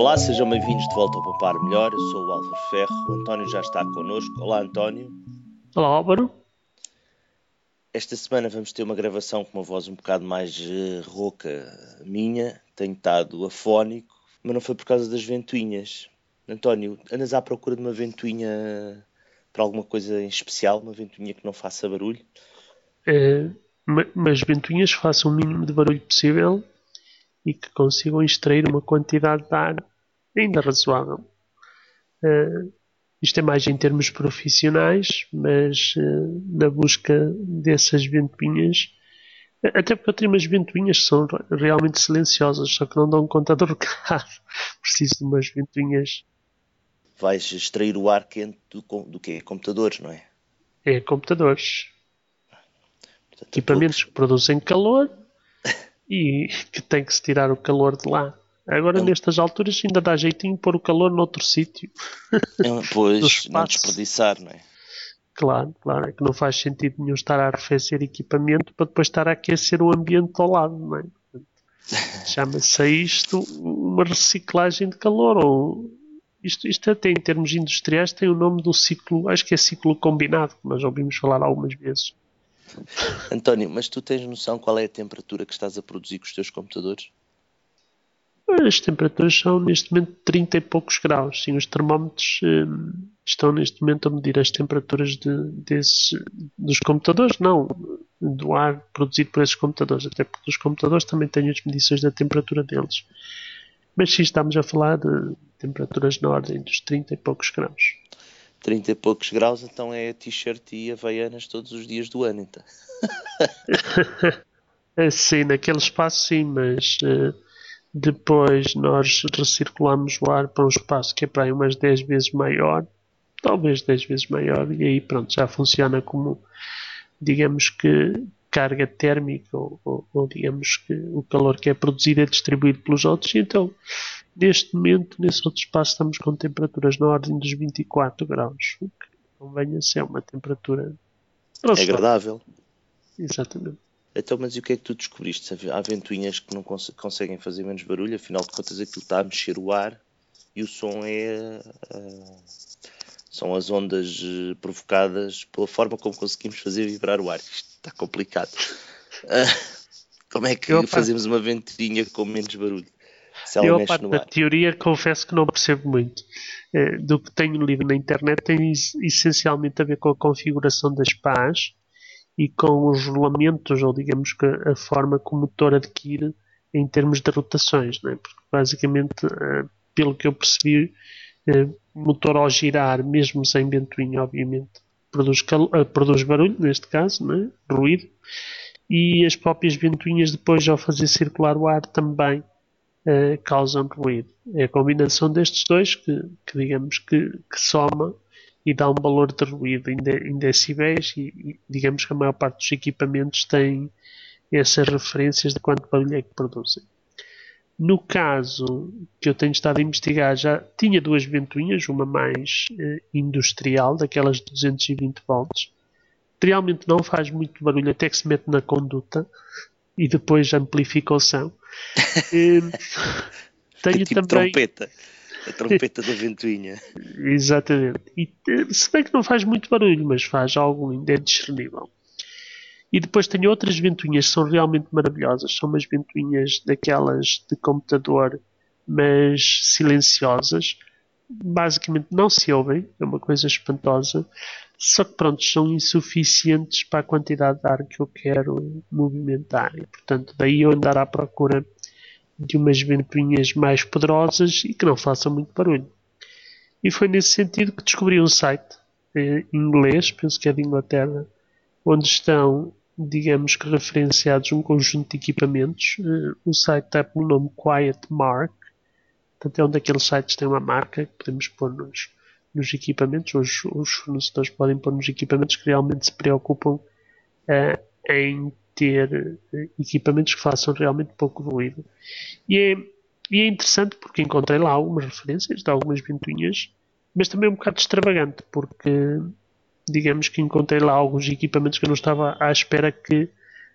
Olá, sejam bem-vindos de volta ao Poupar Melhor. Eu sou o Álvaro Ferro. O António já está connosco. Olá, António. Olá, Álvaro. Esta semana vamos ter uma gravação com uma voz um bocado mais uh, rouca minha. Tenho estado afónico, mas não foi por causa das ventoinhas. António, andas à procura de uma ventoinha para alguma coisa em especial? Uma ventoinha que não faça barulho? É, mas ventoinhas façam o mínimo de barulho possível e que consigam extrair uma quantidade de ar ainda razoável. Uh, isto é mais em termos profissionais, mas uh, na busca dessas ventoinhas, até porque eu tenho umas ventoinhas que são realmente silenciosas, só que não dão conta do recado. Preciso de umas ventoinhas. Vais extrair o ar quente do, do quê? Computadores, não é? É, computadores. Portanto, Equipamentos que produzem calor e que tem que se tirar o calor de lá. Agora, é nestas alturas, ainda dá jeitinho pôr o calor noutro sítio. É, pois, não desperdiçar, não é? Claro, claro, é que não faz sentido nenhum estar a arrefecer equipamento para depois estar a aquecer o ambiente ao lado, não é? Chama-se isto uma reciclagem de calor, ou isto, isto até em termos industriais tem o nome do ciclo, acho que é ciclo combinado, que nós ouvimos falar algumas vezes. António, mas tu tens noção qual é a temperatura que estás a produzir com os teus computadores? As temperaturas são neste momento 30 e poucos graus. Sim, os termómetros hum, estão neste momento a medir as temperaturas de, desses, dos computadores, não do ar produzido por esses computadores, até porque os computadores também têm as medições da temperatura deles. Mas sim, estamos a falar de temperaturas na ordem dos 30 e poucos graus. 30 e poucos graus, então é t-shirt e havaianas todos os dias do ano, então. é, sim, naquele espaço sim, mas uh, depois nós recirculamos o ar para um espaço que é para aí umas 10 vezes maior, talvez 10 vezes maior, e aí pronto, já funciona como, digamos que, carga térmica, ou, ou, ou digamos que o calor que é produzido é distribuído pelos outros, e então Neste momento, nesse outro espaço, estamos com temperaturas na ordem dos 24 graus, o que convém a ser uma temperatura é agradável. Exatamente. Então, mas e o que é que tu descobriste? Há ventoinhas que não cons conseguem fazer menos barulho, afinal de contas aquilo está a mexer o ar e o som é. Uh, são as ondas uh, provocadas pela forma como conseguimos fazer vibrar o ar. Isto está complicado. Uh, como é que fazemos uma ventoinha com menos barulho? Eu, a parte da teoria, confesso que não percebo muito. Eh, do que tenho lido na internet, tem essencialmente a ver com a configuração das pás e com os rolamentos, ou digamos que a forma que o motor adquire em termos de rotações. Né? Porque, basicamente, eh, pelo que eu percebi, eh, motor ao girar, mesmo sem ventoinha, obviamente, produz, produz barulho, neste caso, né? ruído, e as próprias ventoinhas, depois, ao fazer circular o ar, também causam ruído. É a combinação destes dois que, que digamos que, que, soma e dá um valor de ruído em, de, em decibéis e, e, digamos que a maior parte dos equipamentos tem essas referências de quanto barulho é que produzem. No caso que eu tenho estado a investigar, já tinha duas ventoinhas, uma mais uh, industrial, daquelas de 220 volts. Realmente não faz muito barulho até que se mete na conduta e depois amplifica o som. tenho tipo também. Trompeta. A trompeta da ventoinha. Exatamente. E, se bem que não faz muito barulho, mas faz algo ainda é discernível. E depois tenho outras ventoinhas que são realmente maravilhosas. São umas ventoinhas daquelas de computador, mas silenciosas. Basicamente não se ouvem, é uma coisa espantosa. Só que pronto, são insuficientes para a quantidade de ar que eu quero movimentar. E portanto, daí eu andar à procura de umas ventoinhas mais poderosas e que não façam muito barulho. E foi nesse sentido que descobri um site eh, em inglês, penso que é de Inglaterra, onde estão, digamos que referenciados um conjunto de equipamentos. Eh, o site está pelo nome Quiet Mark, portanto é um daqueles sites que tem uma marca que podemos pôr nos, nos equipamentos, os, os fornecedores podem pôr nos equipamentos que realmente se preocupam uh, em ter eh, equipamentos que façam realmente pouco ruído. E é, e é interessante porque encontrei lá algumas referências de algumas ventoinhas, mas também um bocado extravagante, porque digamos que encontrei lá alguns equipamentos que eu não estava à espera que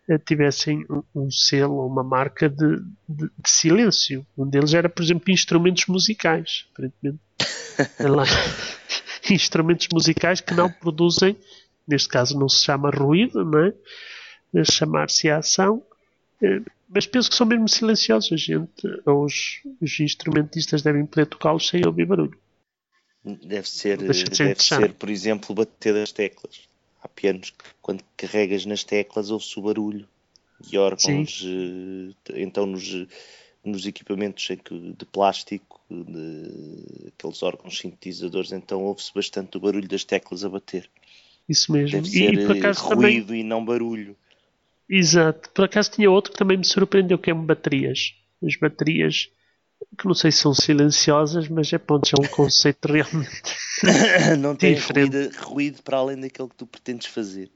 uh, tivessem um, um, selo ou uma marca de, de, de, silêncio. Um deles era, por exemplo, instrumentos musicais, aparentemente. lá, instrumentos musicais que não produzem, neste caso não se chama ruído, não é? Chamar-se ação, uh, mas penso que são mesmo silenciosos. A gente, os, os instrumentistas devem poder tocá-los sem ouvir barulho. Deve ser, deve ser, por exemplo, bater das teclas. Há pianos que quando carregas nas teclas ouve-se o barulho e órgãos, Sim. Eh, então nos, nos equipamentos de plástico, de, aqueles órgãos sintetizadores, então ouve-se bastante o barulho das teclas a bater. Isso mesmo. Deve ser e, por acaso, ruído também... e não barulho. Exato. Por acaso tinha outro que também me surpreendeu, que é baterias. As baterias que não sei se são silenciosas, mas é ponto, é um conceito realmente não tem ruído, ruído, para além daquele que tu pretendes fazer.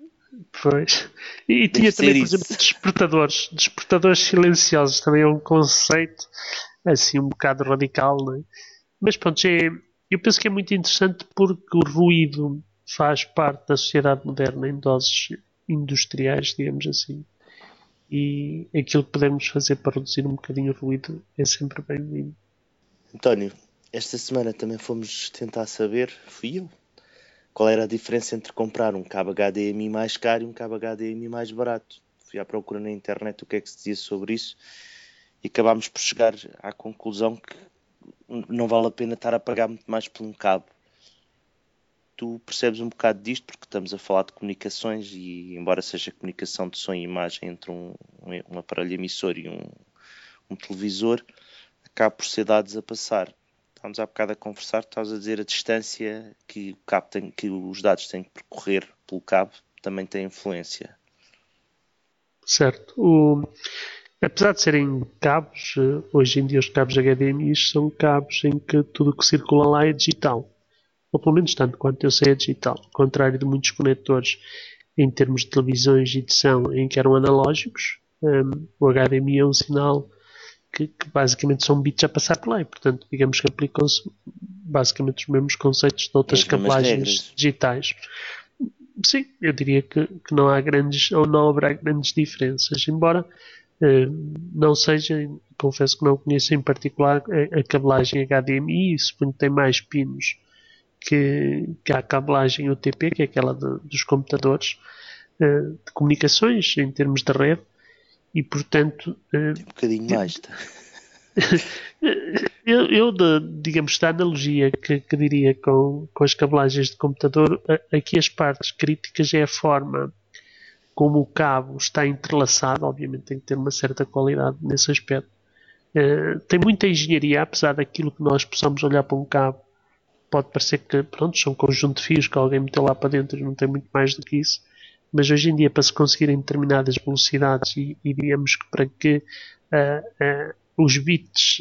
Pois. E, e tinha também, por isso. exemplo, despertadores. Despertadores silenciosos também é um conceito assim um bocado radical, não é? Mas pronto, é, eu penso que é muito interessante porque o ruído faz parte da sociedade moderna em doses industriais, digamos assim e aquilo que podemos fazer para reduzir um bocadinho o ruído é sempre bem-vindo. António, esta semana também fomos tentar saber, fui eu, qual era a diferença entre comprar um cabo HDMI mais caro e um cabo HDMI mais barato. Fui à procura na internet o que é que se dizia sobre isso e acabámos por chegar à conclusão que não vale a pena estar a pagar muito mais por um cabo tu percebes um bocado disto, porque estamos a falar de comunicações e, embora seja comunicação de som e imagem entre um, um aparelho emissor e um, um televisor, acaba por ser dados a passar. Estávamos há bocado a conversar, estás a dizer a distância que, o cabo tem, que os dados têm que percorrer pelo cabo também tem influência. Certo. O, apesar de serem cabos, eh, hoje em dia os cabos HDMI são cabos em que tudo o que circula lá é digital ou pelo menos tanto quanto eu sei é digital, ao contrário de muitos conectores em termos de televisões e edição em que eram analógicos, um, o HDMI é um sinal que, que, basicamente são bits a passar por lá e, portanto, digamos que aplicam-se basicamente os mesmos conceitos de outras cablagens digitais. Sim, eu diria que, que, não há grandes ou não haverá grandes diferenças, embora hum, não seja, confesso que não conheço em particular a, a cabelagem HDMI, suponho que tem mais pinos que, que a cabelagem UTP, que é aquela de, dos computadores uh, de comunicações em termos de rede, e portanto. Uh, Tem um bocadinho mais. Tá? eu, eu de, digamos, da analogia que, que, diria com, com as cabelagens de computador, aqui as partes críticas é a forma como o cabo está entrelaçado, obviamente tem que ter uma certa qualidade nesse aspecto. Uh, tem muita engenharia, apesar daquilo que nós possamos olhar para um cabo pode parecer que pronto, são um conjunto de fios que alguém meteu lá para dentro e não tem muito mais do que isso. Mas hoje em dia, para se conseguirem determinadas velocidades e, e digamos que para que uh, uh, os bits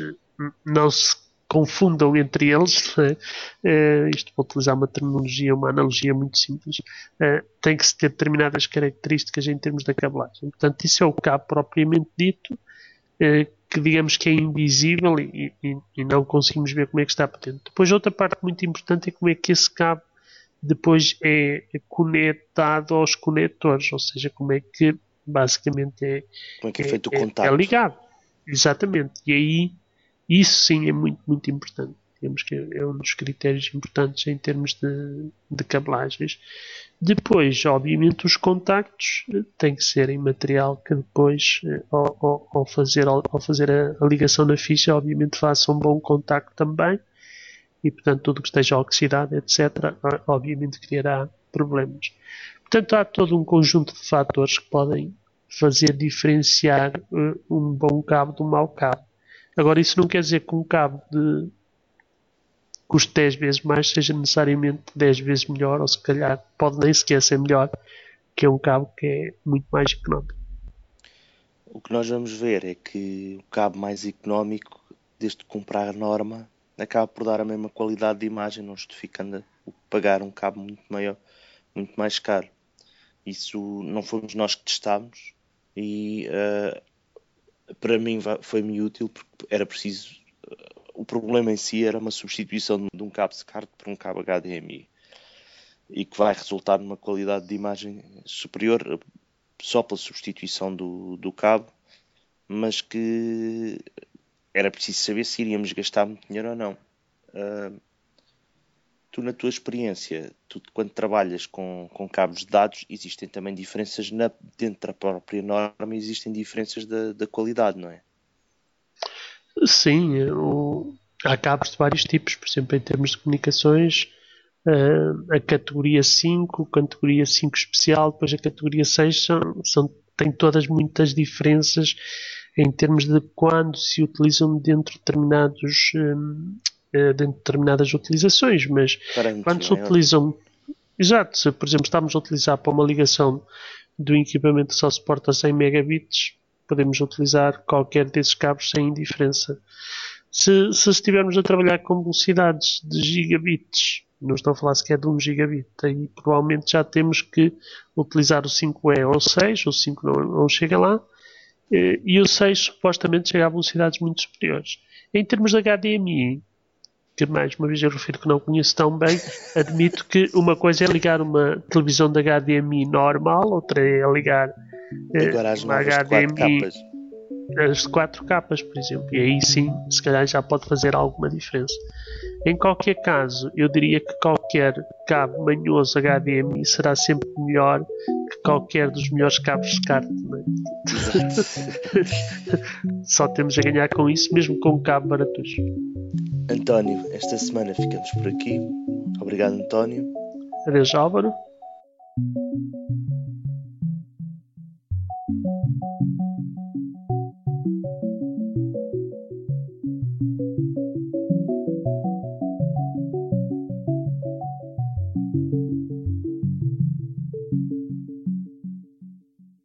não se confundam entre eles, uh, isto vou utilizar uma terminologia, uma analogia muito simples, tem que se ter determinadas características em termos da cabelagem. Portanto, isso é o cabo propriamente dito, que digamos que é invisível e, e, e, não conseguimos ver como é que está por dentro. Depois outra parte muito importante é como é que esse cabo depois é conectado aos conectores, ou seja, como é que basicamente é, como é, que é feito o contato. É, é ligado. Exatamente. E aí isso sim é muito, muito importante. Digamos que é um dos critérios importantes em termos de, de cabelagens. Depois, obviamente, os contactos eh, têm que ser em material que depois, eh, ao, ao fazer, ao, fazer a, a, ligação na ficha, obviamente faça um bom contacto também. E, portanto, tudo que esteja oxidado, etc., obviamente criará problemas. Portanto, há todo um conjunto de fatores que podem fazer diferenciar uh, um bom cabo de um mau cabo. Agora, isso não quer dizer que um cabo de custe 10 vezes mais seja necessariamente 10 vezes melhor, ou se calhar pode nem sequer ser melhor que é um cabo que é muito mais económico. O que nós vamos ver é que o cabo mais económico, desde comprar a norma, acaba por dar a mesma qualidade de imagem, não justificando pagar um cabo muito maior, muito mais caro. Isso não fomos nós que testámos e uh, para mim foi-me útil porque era preciso o problema em si era uma substituição de um cabo SCART por um cabo HDMI e que vai resultar numa qualidade de imagem superior só pela substituição do, do cabo, mas que era preciso saber se iríamos gastar muito dinheiro ou não. Uh, tu, na tua experiência, tu, quando trabalhas com, com cabos de dados, existem também diferenças na, dentro da própria norma, existem diferenças da, da qualidade, não é? Sim, o, há cabos de vários tipos, por exemplo, em termos de comunicações, uh, a categoria 5, categoria 5 especial, depois a categoria 6 são, são, tem todas muitas diferenças em termos de quando se utilizam dentro de determinados um, eh, dentro de determinadas utilizações, mas quando se é? utilizam exato, se por exemplo estamos a utilizar para uma ligação do equipamento que só suporta 100 megabits podemos utilizar qualquer desses cabos sem diferença se, se estivermos a trabalhar com velocidades de gigabits não estou a falar sequer de 1 gigabit aí provavelmente já temos que utilizar o 5E ou 6 o 5 não, não chega lá eh, e o 6 supostamente chega a velocidades muito superiores. Em termos de HDMI, que mais uma vez eu refiro que não conheço tão bem, admito que uma coisa é ligar uma televisão de HDMI normal, outra é ligar Agora, uma HDMI as 4 capas, por exemplo, e aí sim, se calhar já pode fazer alguma diferença. Em qualquer caso, eu diria que qualquer cabo manhoso HDMI será sempre melhor que qualquer dos melhores cabos SCART. É? Só temos a ganhar com isso, mesmo com um cabo baratos. António, esta semana ficamos por aqui. Obrigado, António. Adeus, Álvaro.